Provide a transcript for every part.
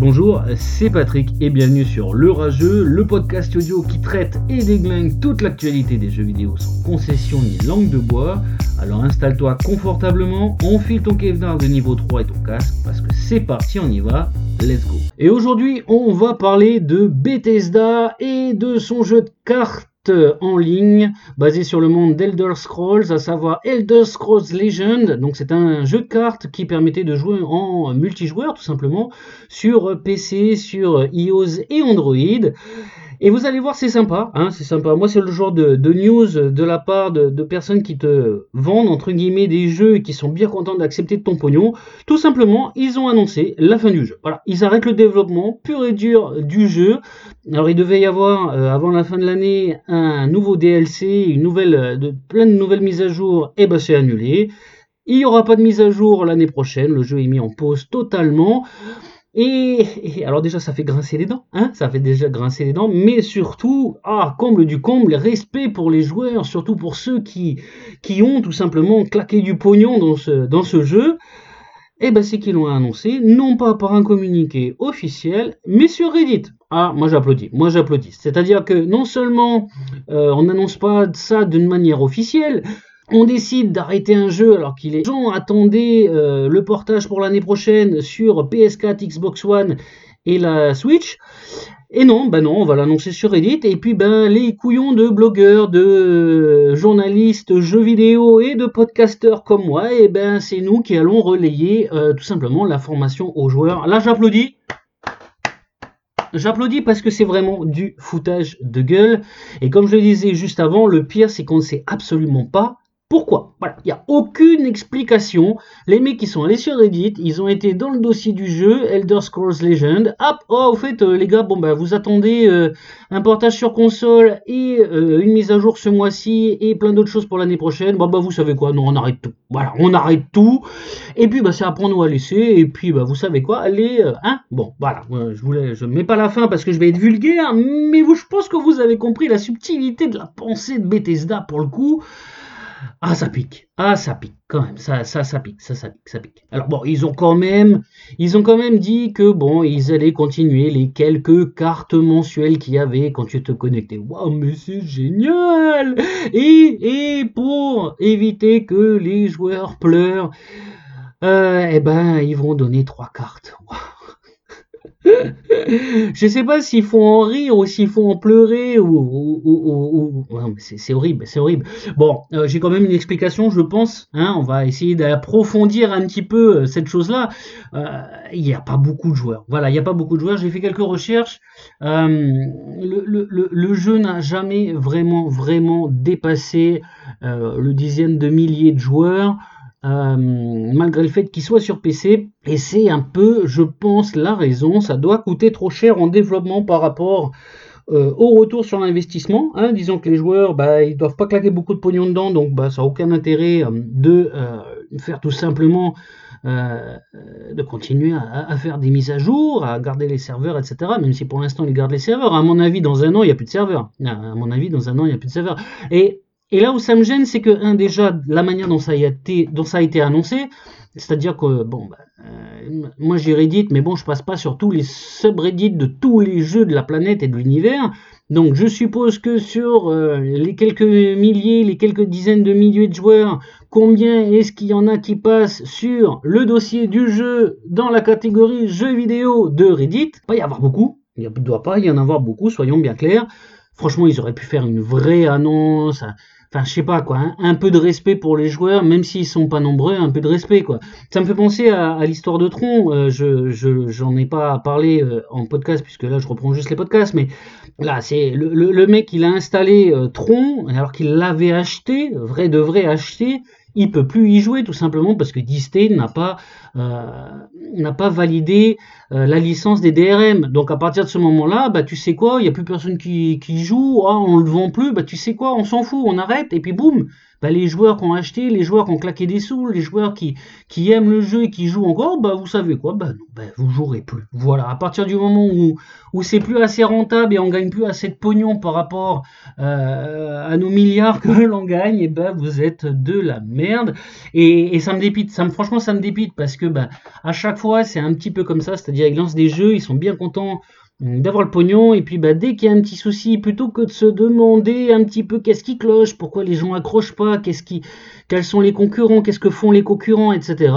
Bonjour, c'est Patrick et bienvenue sur Le Rageux, le podcast audio qui traite et déglingue toute l'actualité des jeux vidéo sans concession ni langue de bois. Alors installe-toi confortablement, enfile ton kevlar de niveau 3 et ton casque parce que c'est parti, on y va, let's go. Et aujourd'hui, on va parler de Bethesda et de son jeu de cartes en ligne basé sur le monde d'Elder Scrolls, à savoir Elder Scrolls Legend. Donc c'est un jeu de cartes qui permettait de jouer en multijoueur tout simplement sur PC, sur iOS et Android. Et vous allez voir, c'est sympa, hein, c'est sympa. Moi, c'est le genre de, news de la part de, personnes qui te vendent, entre guillemets, des jeux et qui sont bien contents d'accepter ton pognon. Tout simplement, ils ont annoncé la fin du jeu. Voilà, ils arrêtent le développement pur et dur du jeu. Alors, il devait y avoir, euh, avant la fin de l'année, un nouveau DLC, une nouvelle, plein de nouvelles mises à jour, et ben c'est annulé. Il n'y aura pas de mise à jour l'année prochaine, le jeu est mis en pause totalement. Et, alors déjà ça fait grincer les dents, hein, ça fait déjà grincer les dents, mais surtout, ah, comble du comble, respect pour les joueurs, surtout pour ceux qui, qui ont tout simplement claqué du pognon dans ce, dans ce jeu, eh ben c'est qu'ils l'ont annoncé, non pas par un communiqué officiel, mais sur Reddit. Ah, moi j'applaudis, moi j'applaudis. C'est-à-dire que non seulement euh, on n'annonce pas ça d'une manière officielle, on décide d'arrêter un jeu alors qu'il est. Les gens attendaient euh, le portage pour l'année prochaine sur PS4, Xbox One et la Switch. Et non, ben non, on va l'annoncer sur Reddit. Et puis ben les couillons de blogueurs, de journalistes, jeux vidéo et de podcasteurs comme moi, et ben c'est nous qui allons relayer euh, tout simplement l'information aux joueurs. Là j'applaudis. J'applaudis parce que c'est vraiment du foutage de gueule. Et comme je le disais juste avant, le pire c'est qu'on ne sait absolument pas pourquoi? Voilà, il n'y a aucune explication. Les mecs qui sont allés sur Reddit, ils ont été dans le dossier du jeu, Elder Scrolls Legend. Hop, oh, au fait, euh, les gars, bon, bah, vous attendez euh, un portage sur console et euh, une mise à jour ce mois-ci et plein d'autres choses pour l'année prochaine. Bon, bah, vous savez quoi? Non, on arrête tout. Voilà, on arrête tout. Et puis, bah, c'est à prendre ou à laisser. Et puis, bah, vous savez quoi? Allez, hein? Bon, voilà, je voulais, je mets pas la fin parce que je vais être vulgaire, mais vous, je pense que vous avez compris la subtilité de la pensée de Bethesda pour le coup. Ah, ça pique. Ah, ça pique quand même. Ça, ça, ça pique. Ça, ça pique. Ça pique. Alors bon, ils ont quand même, dit que bon, ils allaient continuer les quelques cartes mensuelles qu'il y avait quand tu te connectais. Waouh, mais c'est génial et, et pour éviter que les joueurs pleurent, euh, eh ben, ils vont donner trois cartes. Je sais pas s'il faut en rire ou s'il faut en pleurer ou, c'est horrible, c'est horrible. Bon, euh, j'ai quand même une explication, je pense. Hein, on va essayer d'approfondir un petit peu euh, cette chose-là. Euh, il n'y a pas beaucoup de joueurs. Voilà, il n'y a pas beaucoup de joueurs. J'ai fait quelques recherches. le, jeu n'a jamais vraiment, vraiment dépassé le dixième de milliers de joueurs. Euh, malgré le fait qu'il soit sur PC. Et c'est un peu, je pense, la raison. Ça doit coûter trop cher en développement par rapport euh, au retour sur l'investissement. Hein. Disons que les joueurs, bah, ils doivent pas claquer beaucoup de pognon dedans, donc bah, ça n'a aucun intérêt euh, de faire tout simplement de continuer à, faire des mises à jour, à garder les serveurs, etc. Même si pour l'instant ils gardent les serveurs. À mon avis, dans un an, il n'y a plus de serveurs. À mon avis, dans un an, il n'y a plus de serveurs. Et et là où ça me gêne, c'est que, un, déjà, la manière dont ça a été, annoncé, c'est-à-dire que, bon, bah, euh, moi j'ai Reddit, mais bon, je passe pas sur tous les subreddits de tous les jeux de la planète et de l'univers. Donc je suppose que sur euh, les quelques milliers, les quelques dizaines de milliers de joueurs, combien est-ce qu'il y en a qui passent sur le dossier du jeu dans la catégorie jeux vidéo de Reddit? Pas y avoir beaucoup. Il ne doit pas y en avoir beaucoup, soyons bien clairs. Franchement, ils auraient pu faire une vraie annonce, enfin je sais pas quoi, hein. un peu de respect pour les joueurs, même s'ils sont pas nombreux, un peu de respect quoi. Ça me fait penser à, l'histoire de Tron. Euh, je j'en ai pas parlé euh, en podcast puisque là je reprends juste les podcasts, mais là c'est le, le, mec il a installé euh, Tron alors qu'il l'avait acheté, vrai de vrai acheté il peut plus y jouer tout simplement parce que Disney n'a pas euh, validé euh, la licence des DRM. Donc à partir de ce moment-là, bah tu sais quoi, il y a plus personne qui, qui joue, ah, on le vend plus, bah tu sais quoi, on s'en fout, on arrête. Et puis boum, bah, les joueurs qui ont acheté, les joueurs qui ont claqué des sous, les joueurs qui, qui aiment le jeu et qui jouent encore, bah, vous savez quoi, bah, non, bah, vous jouerez plus. Voilà, à partir du moment où, où c'est plus assez rentable et on gagne plus assez de pognon par rapport euh, à nos milliards que l'on gagne, et ben vous êtes de la merde. Et, et, ça me dépite, ça me, franchement ça me dépite parce que bah, à chaque fois c'est un petit peu comme ça, c'est-à-dire ils lancent des jeux, ils sont bien contents d'avoir le pognon et puis bah, dès qu'il y a un petit souci plutôt que de se demander un petit peu qu'est-ce qui cloche pourquoi les gens accrochent pas qui quels sont les concurrents qu'est-ce que font les concurrents etc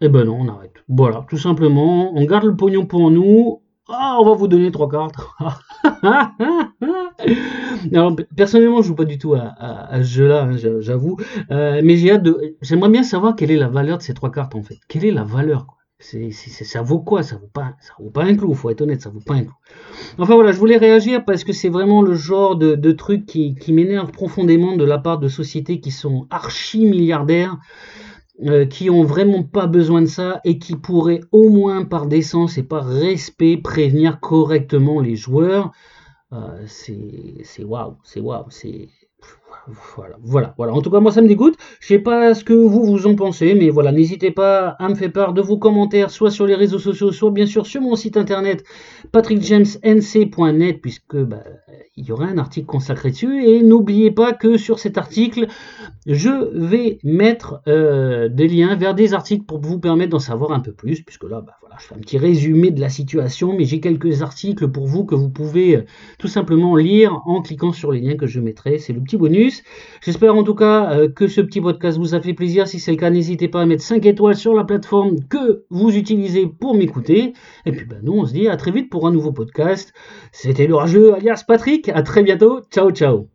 et eh ben non on arrête voilà tout simplement on garde le pognon pour nous ah, on va vous donner trois cartes. Alors, personnellement, je joue pas du tout à, ce jeu-là, hein, j'avoue. Euh, mais j'ai hâte de. J'aimerais bien savoir quelle est la valeur de ces trois cartes en fait. Quelle est la valeur ça vaut quoi? Ça vaut pas, ça vaut pas un clou. Faut être honnête, ça vaut pas un clou. Enfin voilà, je voulais réagir parce que c'est vraiment le genre de, truc qui, qui m'énerve profondément de la part de sociétés qui sont archi milliardaires euh, qui ont vraiment pas besoin de ça et qui pourraient au moins par décence et par respect prévenir correctement les joueurs. Euh, c'est waouh, c'est waouh, c'est voilà, voilà, voilà. En tout cas, moi, ça me dégoûte. Je sais pas ce que vous vous en pensez, mais voilà, n'hésitez pas à me faire part de vos commentaires, soit sur les réseaux sociaux, soit bien sûr sur mon site internet patrickjamesnc.net, puisque bah, il y aura un article consacré dessus. Et n'oubliez pas que sur cet article, je vais mettre euh, des liens vers des articles pour vous permettre d'en savoir un peu plus, puisque là, bah, je fais un petit résumé de la situation, mais j'ai quelques articles pour vous que vous pouvez euh, tout simplement lire en cliquant sur les liens que je mettrai. C'est le petit bonus. J'espère en tout cas euh, que ce petit podcast vous a fait plaisir. Si c'est le cas, n'hésitez pas à mettre 5 étoiles sur la plateforme que vous utilisez pour m'écouter. Et puis ben, nous, on se dit à très vite pour un nouveau podcast. C'était le rageux alias Patrick. À très bientôt. Ciao, ciao.